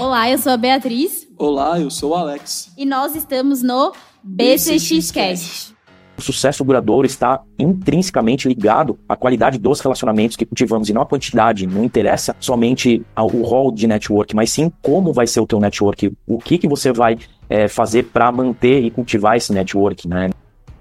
Olá, eu sou a Beatriz. Olá, eu sou o Alex. E nós estamos no BCXcast. O sucesso duradouro está intrinsecamente ligado à qualidade dos relacionamentos que cultivamos e não a quantidade. Não interessa somente o rol de network, mas sim como vai ser o teu network, o que, que você vai é, fazer para manter e cultivar esse network, né?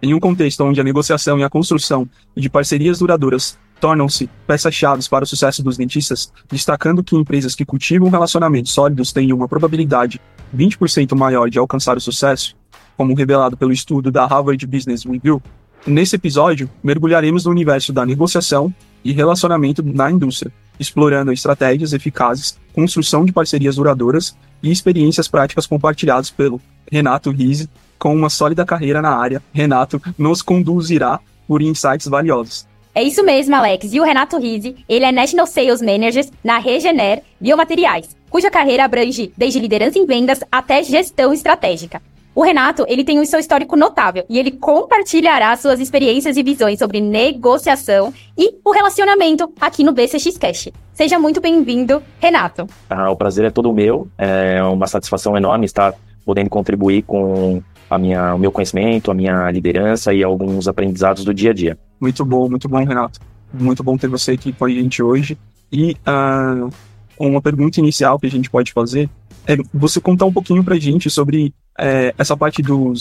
Em um contexto onde a negociação e a construção de parcerias duradouras tornam-se peças-chave para o sucesso dos dentistas, destacando que empresas que cultivam relacionamentos sólidos têm uma probabilidade 20% maior de alcançar o sucesso, como revelado pelo estudo da Harvard Business Review. Nesse episódio, mergulharemos no universo da negociação e relacionamento na indústria, explorando estratégias eficazes, construção de parcerias duradouras e experiências práticas compartilhadas pelo Renato Rizzi, com uma sólida carreira na área. Renato nos conduzirá por insights valiosos. É isso mesmo, Alex. E o Renato Rizzi, ele é National Sales Manager na Regener Biomateriais, cuja carreira abrange desde liderança em vendas até gestão estratégica. O Renato, ele tem um seu histórico notável e ele compartilhará suas experiências e visões sobre negociação e o relacionamento aqui no BCX Cash. Seja muito bem-vindo, Renato. Ah, o prazer é todo meu. É uma satisfação enorme estar podendo contribuir com a minha, o meu conhecimento, a minha liderança e alguns aprendizados do dia a dia. Muito bom, muito bom, Renato. Muito bom ter você aqui com a gente hoje. E uh, uma pergunta inicial que a gente pode fazer é você contar um pouquinho para a gente sobre é, essa parte do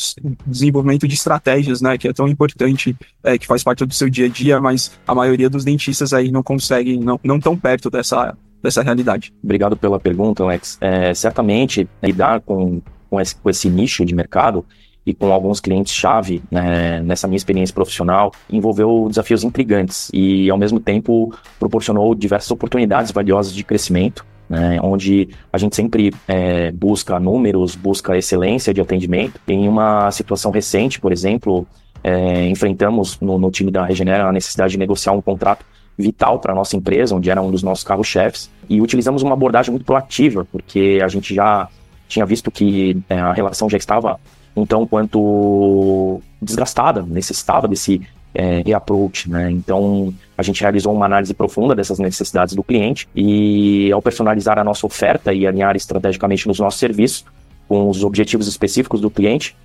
desenvolvimento de estratégias, né, que é tão importante, é, que faz parte do seu dia a dia, mas a maioria dos dentistas aí não conseguem, não, não tão perto dessa, dessa realidade. Obrigado pela pergunta, Alex. É, certamente, lidar com com esse, com esse nicho de mercado e com alguns clientes-chave né, nessa minha experiência profissional, envolveu desafios intrigantes e, ao mesmo tempo, proporcionou diversas oportunidades valiosas de crescimento, né, onde a gente sempre é, busca números, busca excelência de atendimento. Em uma situação recente, por exemplo, é, enfrentamos no, no, time da Regenera a necessidade de negociar um contrato vital para a nossa empresa, onde era um dos nossos carros-chefes, e utilizamos uma abordagem muito proativa, porque a gente já tinha visto que é, a relação já estava um tão quanto desgastada, necessitava desse é, reapproach, né? Então a gente realizou uma análise profunda dessas necessidades do cliente e ao personalizar a nossa oferta e alinhar estrategicamente nos nossos serviços com os objetivos específicos do cliente,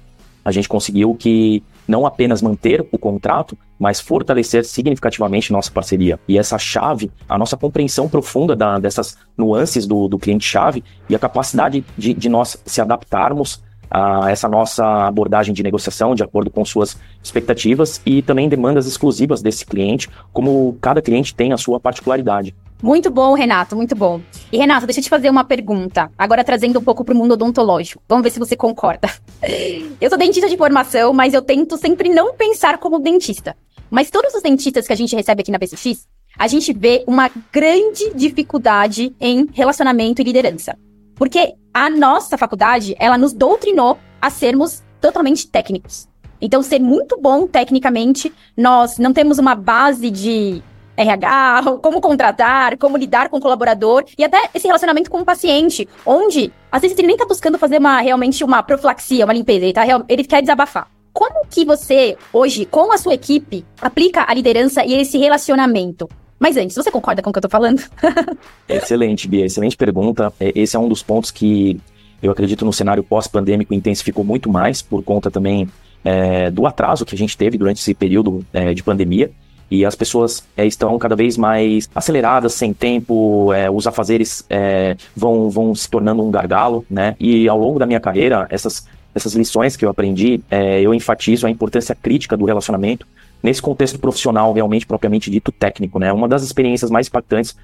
a gente conseguiu que não apenas manter o contrato, mas fortalecer significativamente nossa parceria. E essa chave, a nossa compreensão profunda da, dessas nuances do, do cliente-chave e a capacidade de, de nós se adaptarmos a essa nossa abordagem de negociação de acordo com suas expectativas e também demandas exclusivas desse cliente, como cada cliente tem a sua particularidade. Muito bom, Renato, muito bom. E Renato, deixa eu te fazer uma pergunta, agora trazendo um pouco para o mundo odontológico. Vamos ver se você concorda. Eu sou dentista de formação, mas eu tento sempre não pensar como dentista. Mas todos os dentistas que a gente recebe aqui na PCX, a gente vê uma grande dificuldade em relacionamento e liderança. Porque a nossa faculdade, ela nos doutrinou a sermos totalmente técnicos. Então, ser muito bom tecnicamente, nós não temos uma base de RH, como contratar, como lidar com o colaborador e até esse relacionamento com o paciente, onde às vezes ele nem tá buscando fazer uma realmente uma profilaxia, uma limpeza, ele, tá, ele quer desabafar. Como que você, hoje, com a sua equipe, aplica a liderança e esse relacionamento? Mas antes, você concorda com o que eu tô falando? excelente, Bia, excelente pergunta. É, esse é um dos pontos que eu acredito no cenário pós-pandêmico intensificou muito mais por conta também é, do atraso que a gente teve durante esse período é, de pandemia. E as pessoas é, estão cada vez mais aceleradas, sem tempo, é, os afazeres é, vão, vão se tornando um gargalo, né? E ao longo da minha carreira, essas, essas lições que eu aprendi, eu enfatizo a importância crítica do relacionamento nesse contexto profissional, realmente, propriamente dito técnico, né? Uma das experiências mais impactantes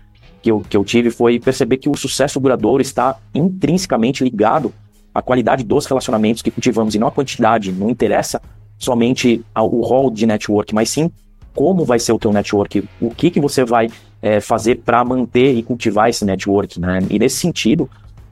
que eu, que eu tive foi perceber que o sucesso duradouro está intrinsecamente ligado à qualidade dos relacionamentos que cultivamos e não a quantidade. Não interessa somente o rol de network, mas sim como vai ser o teu network, o que, que você vai é, fazer para manter e cultivar esse network, né? E nesse sentido,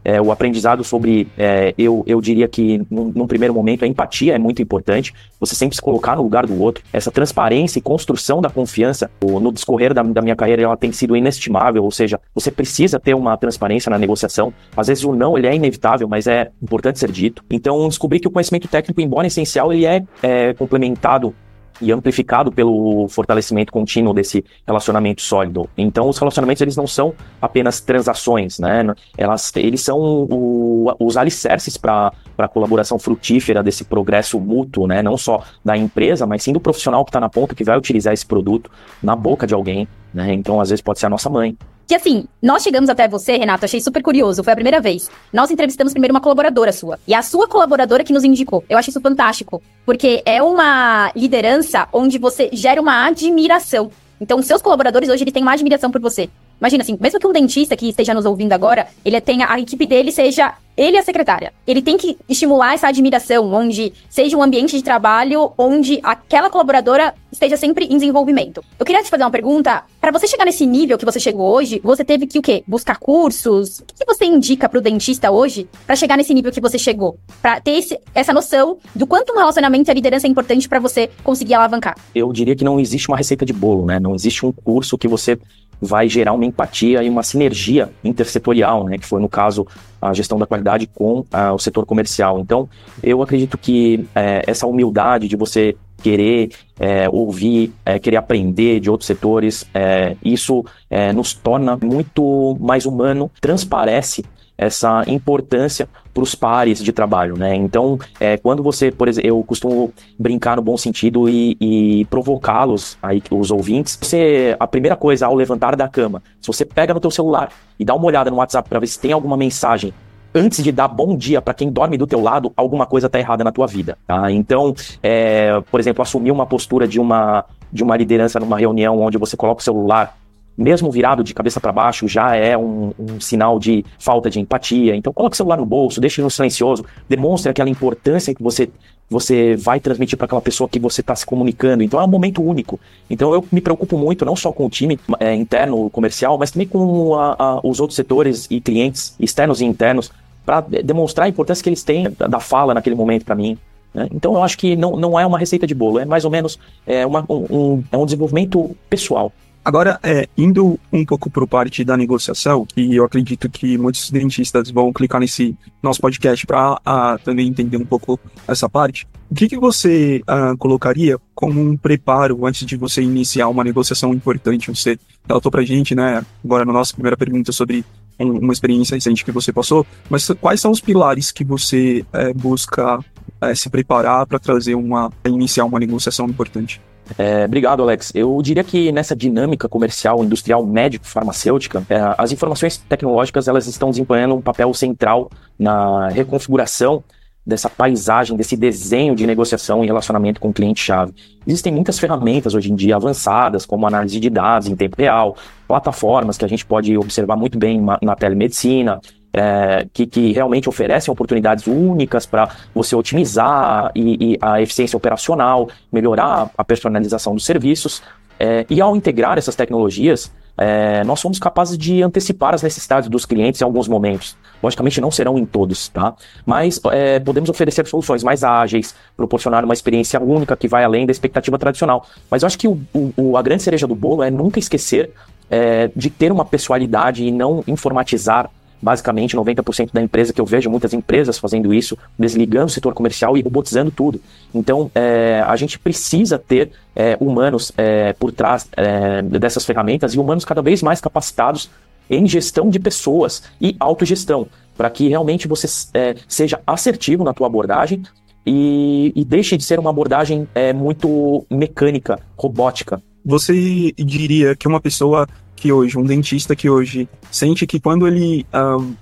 é, o aprendizado sobre, é, eu, eu diria que num, num, primeiro momento a empatia é muito importante, você sempre se colocar no lugar do outro, essa transparência e construção da confiança no discorrer da, da minha carreira ela tem sido inestimável, ou seja, você precisa ter uma transparência na negociação, às vezes o não ele é inevitável, mas é importante ser dito, então descobri que o conhecimento técnico, embora essencial, ele é, é complementado e amplificado pelo fortalecimento contínuo desse relacionamento sólido. Então, os relacionamentos eles não são apenas transações, né? Elas, eles são o, os alicerces para a colaboração frutífera desse progresso mútuo, né? Não só da empresa, mas sim do profissional que está na ponta que vai utilizar esse produto na boca de alguém, né? Então, às vezes pode ser a nossa mãe, que assim, nós chegamos até você, Renato, achei super curioso, foi a primeira vez. Nós entrevistamos primeiro uma colaboradora sua. E a sua colaboradora que nos indicou. Eu acho isso fantástico. Porque é uma liderança onde você gera uma admiração. Então, seus colaboradores hoje, eles têm uma admiração por você. Imagina assim, mesmo que um dentista que esteja nos ouvindo agora, ele tenha a equipe dele seja ele a secretária. Ele tem que estimular essa admiração, onde seja um ambiente de trabalho onde aquela colaboradora esteja sempre em desenvolvimento. Eu queria te fazer uma pergunta. Para você chegar nesse nível que você chegou hoje, você teve que o quê? Buscar cursos? O que, você indica para o dentista hoje para chegar nesse nível que você chegou? Para ter esse, essa noção do quanto um relacionamento e a liderança é importante para você conseguir alavancar? Eu diria que não existe uma receita de bolo, né? Não existe um curso que você vai gerar uma empatia e uma sinergia intersetorial, né, que foi no caso a gestão da qualidade com uh, o setor comercial. Então, eu acredito que é, essa humildade de você querer é, ouvir, é, querer aprender de outros setores, é, isso é, nos torna muito mais humano, transparece essa importância para os pares de trabalho, né? Então, é, quando você, por exemplo, eu costumo brincar no bom sentido e, e provocá-los, aí os ouvintes, você, a primeira coisa ao levantar da cama, se você pega no teu celular e dá uma olhada no WhatsApp para ver se tem alguma mensagem antes de dar bom dia para quem dorme do teu lado, alguma coisa tá errada na tua vida, tá? Então, é, por exemplo, assumir uma postura de uma de uma liderança numa reunião onde você coloca o celular mesmo virado de cabeça para baixo, já é um, um, sinal de falta de empatia. Então, coloque o celular no bolso, deixe no silencioso, demonstre aquela importância que você você vai transmitir para aquela pessoa que você está se comunicando. Então é um momento único. Então eu me preocupo muito, não só com o time é, interno comercial, mas também com a, a, os outros setores e clientes externos e internos, para demonstrar a importância que eles têm da fala naquele momento para mim. Né? Então eu acho que não, não é uma receita de bolo, é mais ou menos é, uma, um, é um desenvolvimento pessoal. Agora, é, indo um pouco para parte da negociação, e eu acredito que muitos dentistas vão clicar nesse nosso podcast para também entender um pouco essa parte. O que, que você uh, colocaria como um preparo antes de você iniciar uma negociação importante? Você relatou para a gente, né, agora na nossa primeira pergunta sobre uma experiência recente que você passou, mas quais são os pilares que você é, busca é, se preparar para trazer uma iniciar uma negociação importante? É, obrigado, Alex. Eu diria que nessa dinâmica comercial, industrial, médico-farmacêutica, é, as informações tecnológicas elas estão desempenhando um papel central na reconfiguração dessa paisagem, desse desenho de negociação e relacionamento com o cliente-chave. Existem muitas ferramentas hoje em dia avançadas, como análise de dados em tempo real, plataformas que a gente pode observar muito bem na telemedicina, é, que, que, realmente oferecem oportunidades únicas para você otimizar e, e, a eficiência operacional, melhorar a personalização dos serviços. É, e ao integrar essas tecnologias, é, nós somos capazes de antecipar as necessidades dos clientes em alguns momentos. Logicamente, não serão em todos, tá? Mas é, podemos oferecer soluções mais ágeis, proporcionar uma experiência única que vai além da expectativa tradicional. Mas eu acho que o, o, a grande cereja do bolo é nunca esquecer é, de ter uma pessoalidade e não informatizar basicamente 90% da empresa, que eu vejo muitas empresas fazendo isso, desligando o setor comercial e robotizando tudo. Então, é, a gente precisa ter é, humanos é, por trás é, dessas ferramentas e humanos cada vez mais capacitados em gestão de pessoas e autogestão, para que realmente você é, seja assertivo na tua abordagem e, e, deixe de ser uma abordagem é, muito mecânica, robótica. Você diria que uma pessoa que hoje, um dentista que hoje sente que quando ele um,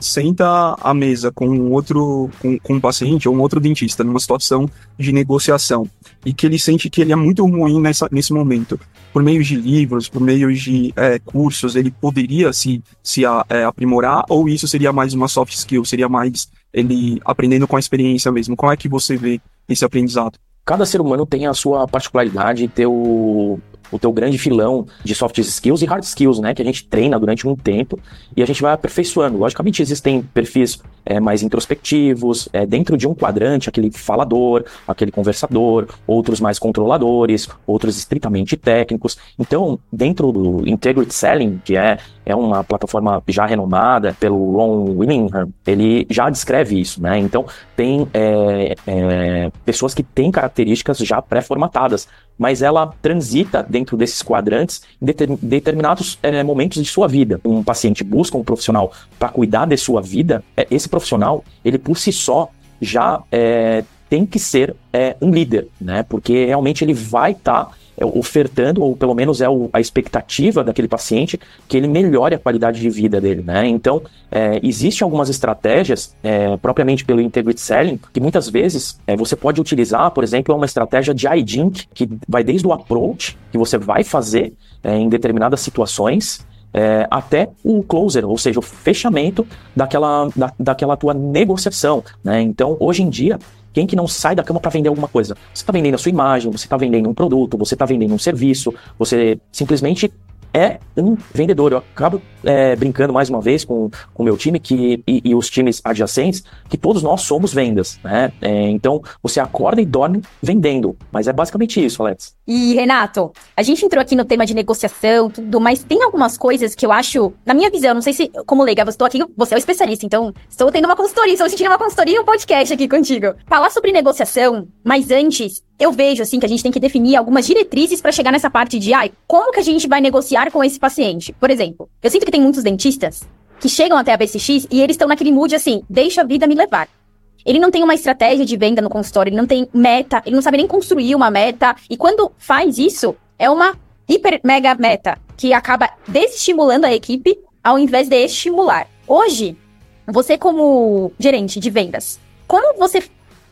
senta à mesa com um outro com, com, um paciente ou um outro dentista numa situação de negociação e que ele sente que ele é muito ruim nessa, nesse momento, por meio de livros, por meio de é, cursos, ele poderia se, se a, é, aprimorar ou isso seria mais uma soft skill, seria mais ele aprendendo com a experiência mesmo? Como é que você vê esse aprendizado? Cada ser humano tem a sua particularidade, teu, o teu grande filão de soft skills e hard skills, né? Que a gente treina durante um tempo e a gente vai aperfeiçoando. Logicamente, existem perfis é, mais introspectivos, é, dentro de um quadrante, aquele falador, aquele conversador, outros mais controladores, outros estritamente técnicos. Então, dentro do Integrity Selling, que é, é uma plataforma já renomada pelo Ron Willingham, ele já descreve isso, né? Então, tem é, pessoas que têm características já pré-formatadas, mas ela transita dentro desses quadrantes em determinados é, momentos de sua vida. Um paciente busca um profissional para cuidar de sua vida, é, esse profissional, ele por si só já é, tem que ser um líder, né? Porque realmente ele vai estar tá ofertando, ou pelo menos é o, a expectativa daquele paciente, que ele melhore a qualidade de vida dele, né? Então, é, existem algumas estratégias, é, propriamente pelo Integrity Selling, que muitas vezes é, você pode utilizar, por exemplo, uma estratégia de IDINK, que vai desde o approach que você vai fazer é, em determinadas situações, é, até o closer, ou seja, o fechamento daquela, da, daquela tua negociação. Né? Então, hoje em dia, quem que não sai da cama para vender alguma coisa? Você está vendendo a sua imagem, você está vendendo um produto, você está vendendo um serviço, você simplesmente é um vendedor. Eu acabo é, brincando mais uma vez com o meu time que, e, e, os times adjacentes, que todos nós somos vendas, né? É, então, você acorda e dorme vendendo. Mas é basicamente isso, Alex. E, Renato, a gente entrou aqui no tema de negociação, tudo, mas tem algumas coisas que eu acho, na minha visão, não sei se, como leiga, eu estou aqui, você é o especialista, então estou tendo uma consultoria, estou sentindo uma consultoria e um podcast aqui contigo. Falar sobre negociação, mas antes, eu vejo assim que a gente tem que definir algumas diretrizes para chegar nessa parte de, ai, como que a gente vai negociar com esse paciente? Por exemplo, eu sinto que tem muitos dentistas que chegam até a BCX e eles estão naquele mood assim, deixa a vida me levar. Ele não tem uma estratégia de venda no consultório, ele não tem meta, ele não sabe nem construir uma meta. E quando faz isso, é uma hiper mega meta que acaba desestimulando a equipe ao invés de estimular. Hoje, você como gerente de vendas, como você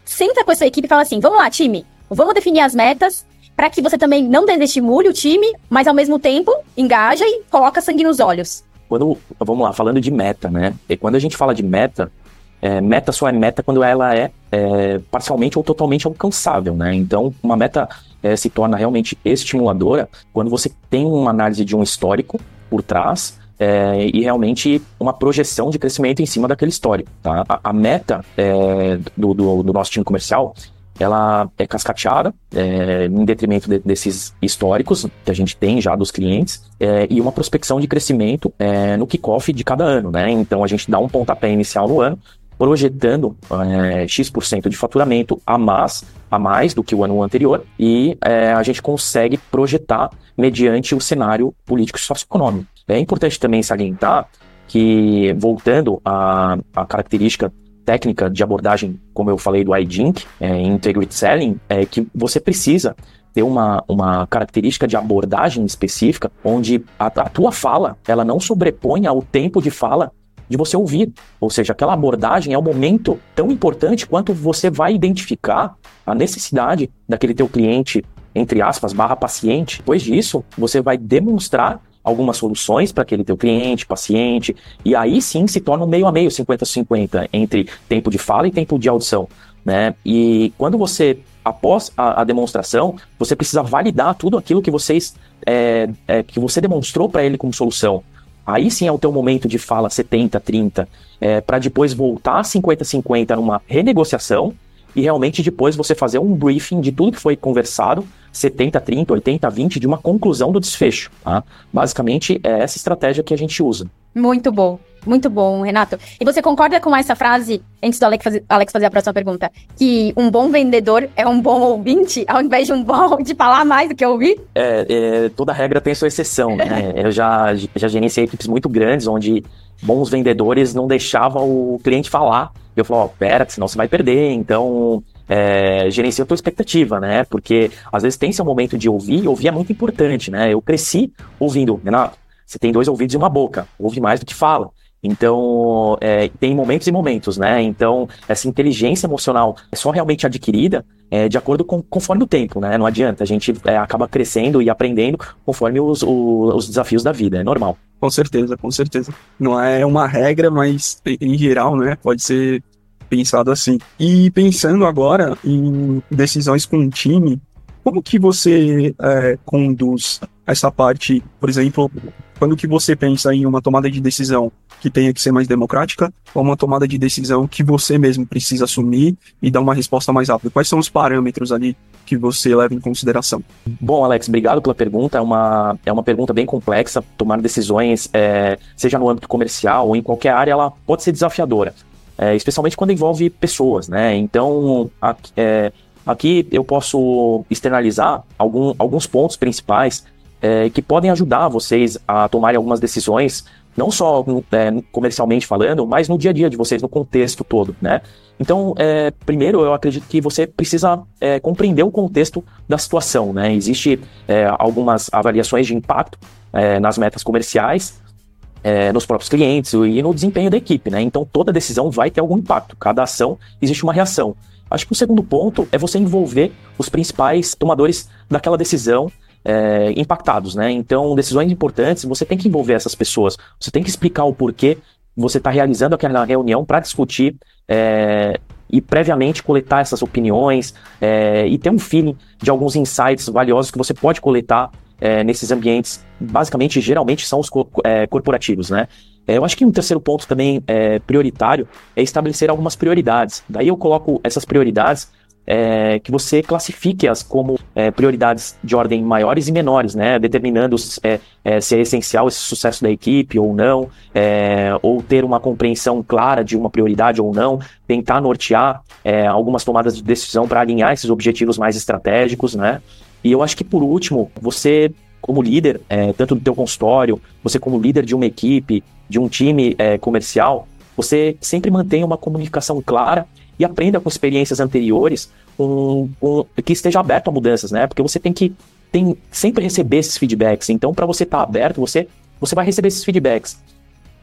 senta com a sua equipe e fala assim: "Vamos lá, time, Vamos definir as metas para que você também não desestimule o time, mas ao mesmo tempo engaja e coloca sangue nos olhos. Quando, vamos lá, falando de meta, né? E quando a gente fala de meta, é, meta só é meta quando ela é, é, parcialmente ou totalmente alcançável, né? Então, uma meta é, se torna realmente estimuladora quando você tem uma análise de um histórico por trás é, e realmente uma projeção de crescimento em cima daquele histórico, tá? A, a meta é, do, do, do, nosso time comercial ela é cascateada é, em detrimento de, desses históricos que a gente tem já dos clientes é, e uma prospecção de crescimento é, no kickoff de cada ano, né? Então a gente dá um pontapé inicial no ano, projetando é, X% de faturamento a mais, a mais do que o ano anterior e é, a gente consegue projetar mediante o cenário político e socioeconômico. É importante também salientar que, voltando à, à característica técnica de abordagem, como eu falei do iDink, é, Integrity Selling, é que você precisa ter uma, uma característica de abordagem específica, onde a, a tua fala, ela não sobrepõe ao tempo de fala de você ouvir. Ou seja, aquela abordagem é um momento tão importante quanto você vai identificar a necessidade daquele teu cliente, entre aspas, barra paciente. Depois disso, você vai demonstrar algumas soluções para aquele teu cliente, paciente, e aí sim se torna um meio a meio, 50-50, entre tempo de fala e tempo de audição. Né? E quando você, após a, a demonstração, você precisa validar tudo aquilo que vocês é, é, que você demonstrou para ele como solução. Aí sim é o teu momento de fala 70-30, é, para depois voltar 50-50 numa renegociação e realmente depois você fazer um briefing de tudo que foi conversado 70, 30, 80, 20 de uma conclusão do desfecho. Tá? Basicamente, é essa estratégia que a gente usa. Muito bom. Muito bom, Renato. E você concorda com essa frase, antes do Alex fazer, Alex fazer a próxima pergunta, que um bom vendedor é um bom ouvinte, ao invés de um bom de falar mais do que ouvir? É, é toda regra tem sua exceção, né? Eu já, já gerenciei equipes muito grandes, onde bons vendedores não deixavam o cliente falar. Eu falava, oh, pera, senão você vai perder. Então, é, gerencia a tua expectativa, né? Porque às vezes tem seu momento de ouvir, e ouvir é muito importante, né? Eu cresci ouvindo, Renato, você tem dois ouvidos e uma boca, ouve mais do que fala. Então, é, tem momentos e momentos, né? Então, essa inteligência emocional é só realmente adquirida é, de acordo com conforme o tempo, né? Não adianta, a gente é, acaba crescendo e aprendendo conforme os, os, os, desafios da vida, é normal. Com certeza, com certeza. Não é uma regra, mas em geral, né? Pode ser pensado assim. E pensando agora em decisões com o time, Como que você é, conduz essa parte, por exemplo, quando que você pensa em uma tomada de decisão que tenha que ser mais democrática ou uma tomada de decisão que você mesmo precisa assumir e dar uma resposta mais rápida? Quais são os parâmetros ali que você leva em consideração? Bom, Alex, obrigado pela pergunta. É uma, é uma pergunta bem complexa. Tomar decisões, é, seja no âmbito comercial ou em qualquer área, ela pode ser desafiadora, é, especialmente quando envolve pessoas, né? Então, aqui, é, aqui eu posso externalizar algum, alguns pontos principais é, que podem ajudar vocês a tomarem algumas decisões, não só é, comercialmente falando, mas no dia a dia de vocês, no contexto todo, né? Então, é, primeiro, eu acredito que você precisa é, compreender o contexto da situação, né? Existe é, algumas avaliações de impacto é, nas metas comerciais, nos próprios clientes e no desempenho da equipe, né? Então, toda decisão vai ter algum impacto. Cada ação existe uma reação. Acho que o segundo ponto é você envolver os principais tomadores daquela decisão é, impactados, né? Então, decisões importantes, você tem que envolver essas pessoas, você tem que explicar o porquê você está realizando aquela reunião para discutir é, e previamente coletar essas opiniões é, e ter um feeling de alguns insights valiosos que você pode coletar é, nesses ambientes, basicamente, geralmente são os co é, corporativos, né? É, eu acho que um terceiro ponto também é, prioritário é estabelecer algumas prioridades. Daí eu coloco essas prioridades é, que você classifique-as como é, prioridades de ordem maiores e menores, né? Determinando é, é, se é essencial esse sucesso da equipe ou não, é, ou ter uma compreensão clara de uma prioridade ou não, tentar nortear é, algumas tomadas de decisão para alinhar esses objetivos mais estratégicos, né? E eu acho que por último, você como líder, tanto do teu consultório, você como líder de uma equipe, de um time comercial, você sempre mantém uma comunicação clara e aprenda com experiências anteriores um, um, que esteja aberto a mudanças, né? Porque você tem que tem, sempre receber esses feedbacks. Então, para você estar tá aberto, você, você vai receber esses feedbacks.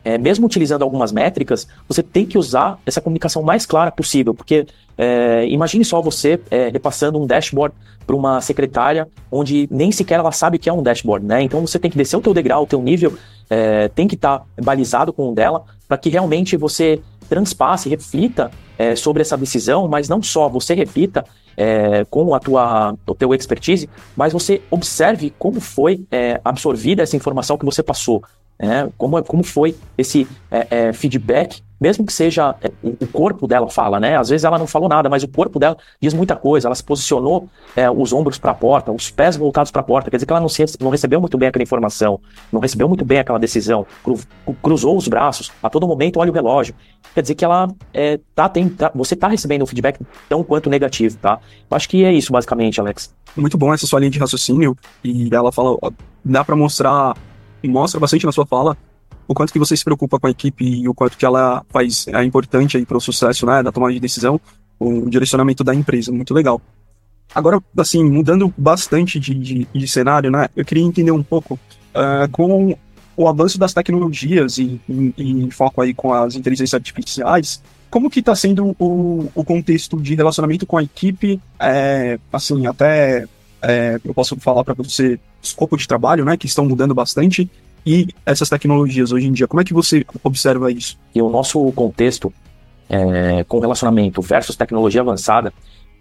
É, mesmo utilizando algumas métricas, você tem que usar essa comunicação mais clara possível, porque é, imagine só você é, repassando um dashboard para uma secretária onde nem sequer ela sabe que é um dashboard, né? Então você tem que descer o teu degrau, o teu nível é, tem que estar tá balizado com o dela para que realmente você transpasse, reflita é, sobre essa decisão, mas não só. Você repita é, com a tua, o teu expertise, mas você observe como foi é, absorvida essa informação que você passou, né? como, como foi esse é, é, feedback mesmo que seja é, o corpo dela fala, né? Às vezes ela não falou nada, mas o corpo dela diz muita coisa. Ela se posicionou é, os ombros para a porta, os pés voltados para a porta. Quer dizer que ela não, se, não recebeu muito bem aquela informação, não recebeu muito bem aquela decisão, cru, cruzou os braços, a todo momento olha o relógio. Quer dizer que ela é, tá, tem, tá, você está recebendo um feedback tão quanto negativo, tá? Eu acho que é isso basicamente, Alex. Muito bom essa sua linha de raciocínio e ela fala, dá para mostrar, mostra bastante na sua fala o quanto que você se preocupa com a equipe e o quanto que ela faz é importante aí para o sucesso né, da tomada de decisão, o direcionamento da empresa, muito legal. Agora, assim, mudando bastante de, de, de cenário, né, eu queria entender um pouco uh, com o avanço das tecnologias e, em foco aí com as inteligências artificiais, como que está sendo o, o contexto de relacionamento com a equipe, é, assim, até é, eu posso falar para você escopo de trabalho, né, que estão mudando bastante, e essas tecnologias hoje em dia? Como é que você observa isso? E o nosso contexto é, com relacionamento versus tecnologia avançada,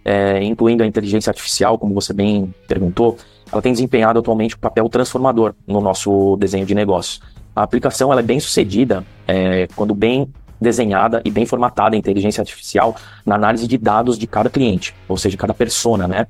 é, incluindo a inteligência artificial, como você bem perguntou, ela tem desempenhado atualmente um papel transformador no nosso desenho de negócios. A aplicação ela é bem sucedida é, quando bem desenhada e bem formatada a inteligência artificial na análise de dados de cada cliente, ou seja, cada persona, né?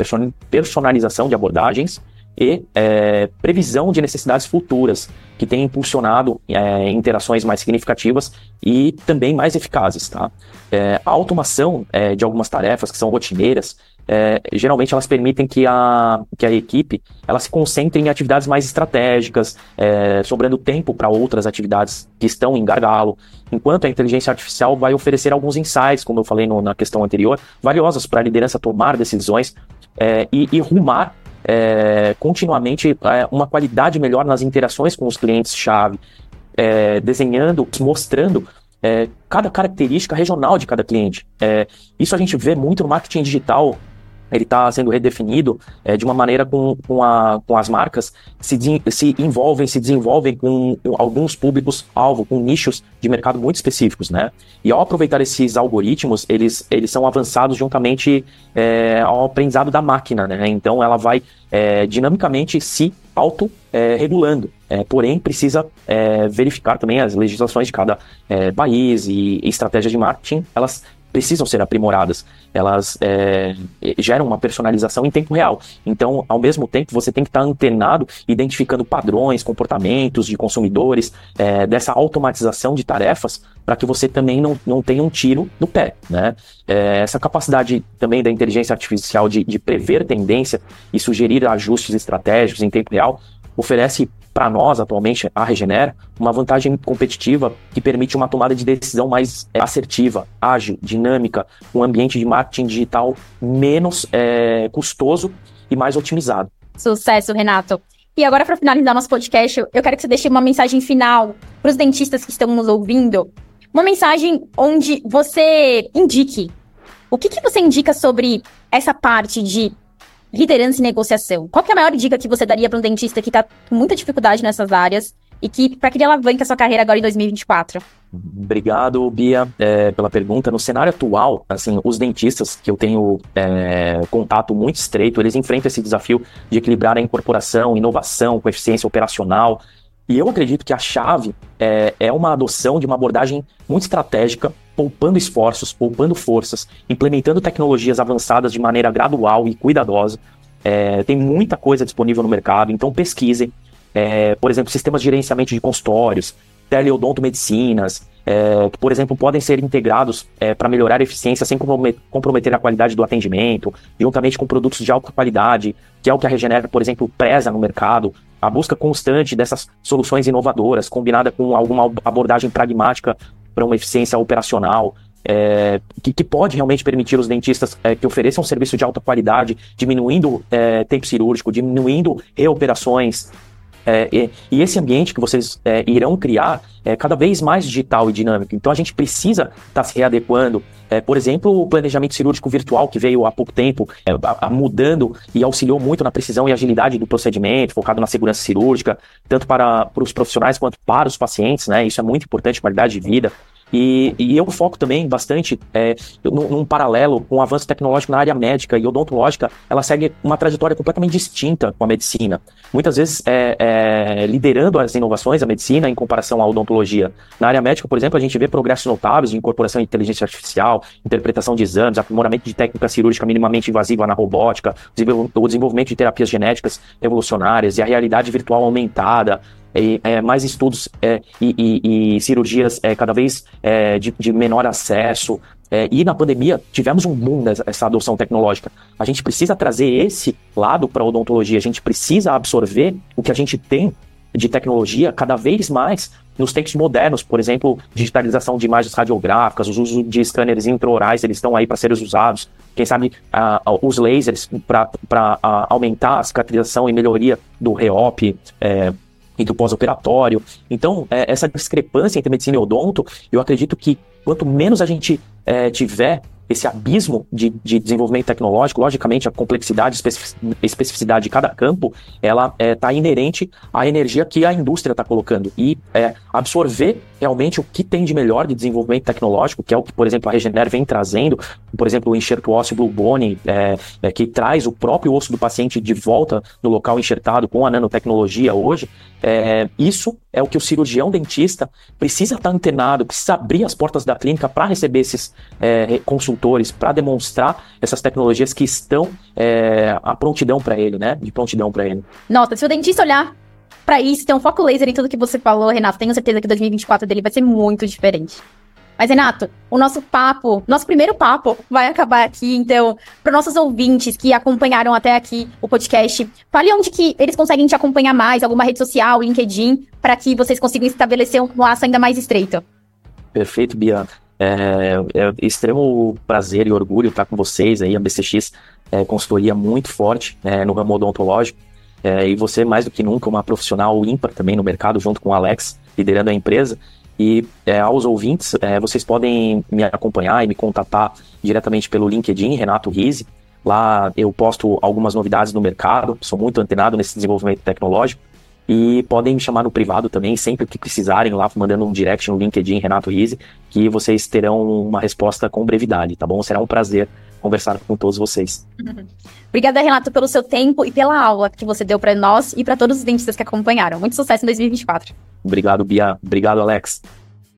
Personalização de abordagens e é, previsão de necessidades futuras, que tem impulsionado é, interações mais significativas e também mais eficazes. Tá? É, a automação é, de algumas tarefas que são rotineiras, é, geralmente elas permitem que a, que a equipe ela se concentre em atividades mais estratégicas, é, sobrando tempo para outras atividades que estão em gargalo, enquanto a inteligência artificial vai oferecer alguns insights, como eu falei no, na questão anterior, valiosos para a liderança tomar decisões e, e rumar é, continuamente é, uma qualidade melhor nas interações com os clientes-chave, é, desenhando, mostrando é, cada característica regional de cada cliente. É, isso a gente vê muito no marketing digital ele está sendo redefinido é, de uma maneira com, com, a, com as marcas se, se envolvem, se desenvolvem com, alguns públicos-alvo, com nichos de mercado muito específicos, né? E ao aproveitar esses algoritmos, eles, eles são avançados juntamente é, ao aprendizado da máquina, né? Então ela vai é, dinamicamente se auto-regulando. É, porém, precisa é, verificar também as legislações de cada é, país e, e estratégias de marketing, elas precisam ser aprimoradas. Elas é, geram uma personalização em tempo real. Então, ao mesmo tempo, você tem que estar antenado, identificando padrões, comportamentos de consumidores, é, dessa automatização de tarefas, para que você também não, não tenha um tiro no pé. Né? É, essa capacidade também da inteligência artificial de, de prever tendência e sugerir ajustes estratégicos em tempo real oferece para nós, atualmente, a Regenera, uma vantagem competitiva que permite uma tomada de decisão mais é, assertiva, ágil, dinâmica, um ambiente de marketing digital menos é, custoso e mais otimizado. Sucesso, Renato. E agora, para finalizar nosso podcast, eu quero que você deixe uma mensagem final para os dentistas que estão nos ouvindo. Uma mensagem onde você indique. O que, que você indica sobre essa parte de liderança e negociação. Qual é a maior dica que você daria para um dentista que está com muita dificuldade nessas áreas e que para que ele alavanque a sua carreira agora em 2024? Obrigado, Bia, é, pela pergunta. No cenário atual, assim, os dentistas que eu tenho é, contato muito estreito, eles enfrentam esse desafio de equilibrar a incorporação, inovação com eficiência operacional. E eu acredito que a chave é, é uma adoção de uma abordagem muito estratégica, poupando esforços, poupando forças, implementando tecnologias avançadas de maneira gradual e cuidadosa. É, tem muita coisa disponível no mercado, então pesquisem. É, por exemplo, sistemas de gerenciamento de consultórios, teleodontomedicinas, é, que, por exemplo, podem ser integrados é, para melhorar a eficiência sem comprometer a qualidade do atendimento, juntamente com produtos de alta qualidade, que é o que a Regenera, por exemplo, preza no mercado. A busca constante dessas soluções inovadoras, combinada com alguma abordagem pragmática para uma eficiência operacional, é, que, que, pode realmente permitir os dentistas é, que ofereçam um serviço de alta qualidade, diminuindo é, tempo cirúrgico, diminuindo reoperações. É, e, e, esse ambiente que vocês é, irão criar é cada vez mais digital e dinâmico. Então a gente precisa estar tá se readequando. É, por exemplo, o planejamento cirúrgico virtual que veio há pouco tempo, é, a, a mudando e auxiliou muito na precisão e agilidade do procedimento, focado na segurança cirúrgica, tanto para, para os profissionais quanto para os pacientes, né? Isso é muito importante, qualidade de vida. E, e eu foco também bastante é, num, num, paralelo com o avanço tecnológico na área médica e odontológica, ela segue uma trajetória completamente distinta com a medicina. Muitas vezes é, é, liderando as inovações, a medicina, em comparação à odontologia. Na área médica, por exemplo, a gente vê progressos notáveis de incorporação de inteligência artificial, interpretação de exames, aprimoramento de técnica cirúrgica minimamente invasiva na robótica, o desenvolvimento de terapias genéticas revolucionárias e a realidade virtual aumentada, é, mais estudos é, e, e, e, cirurgias é, cada vez é, de, de, menor acesso. É, e na pandemia tivemos um boom dessa adoção tecnológica. A gente precisa trazer esse lado para a odontologia, a gente precisa absorver o que a gente tem de tecnologia cada vez mais nos tempos modernos, por exemplo, digitalização de imagens radiográficas, o uso de scanners intraorais, eles estão aí para serem usados. Quem sabe uh, os lasers para aumentar a cicatrização e melhoria do reop, é, e do pós-operatório. Então, é, essa discrepância entre medicina e odonto, eu acredito que quanto menos a gente é, tiver esse abismo de, de, desenvolvimento tecnológico, logicamente a complexidade especificidade de cada campo, ela está é, tá inerente à energia que a indústria está colocando e é, absorver realmente o que tem de melhor de desenvolvimento tecnológico, que é o que, por exemplo, a Regener vem trazendo, por exemplo, o enxerto ósseo Blue Bone, é, é, que traz o próprio osso do paciente de volta no local enxertado com a nanotecnologia hoje, é, isso é o que o cirurgião dentista precisa estar tá antenado, precisa abrir as portas da clínica para receber esses é, consultores, para demonstrar essas tecnologias que estão é, a prontidão para ele, né? De prontidão para ele. Nota, se o dentista olhar para isso, ter um foco laser em tudo que você falou, Renato, tenho certeza que 2024 dele vai ser muito diferente. Mas, Renato, o nosso papo, nosso primeiro papo vai acabar aqui. Então, para nossos ouvintes que acompanharam até aqui o podcast, fale onde que eles conseguem te acompanhar mais, alguma rede social, LinkedIn, para que vocês consigam estabelecer um laço ainda mais estreito. Perfeito, Bia. É, é extremo prazer e orgulho estar com vocês aí, a BCX é consultoria muito forte é, no ramo odontológico. É, e você, mais do que nunca, uma profissional ímpar também no mercado, junto com o Alex, liderando a empresa. E é, aos ouvintes, é, vocês podem me acompanhar e me contatar diretamente pelo LinkedIn, Renato Rise, Lá eu posto algumas novidades no mercado, sou muito antenado nesse desenvolvimento tecnológico. E podem me chamar no privado também, sempre que precisarem, lá mandando um direct no LinkedIn, Renato Rise, que vocês terão uma resposta com brevidade, tá bom? Será um prazer conversar com todos vocês. Obrigada, Renato, pelo seu tempo e pela aula que você deu para nós e para todos os dentistas que acompanharam. Muito sucesso em 2024. Obrigado, Bia. Obrigado, Alex.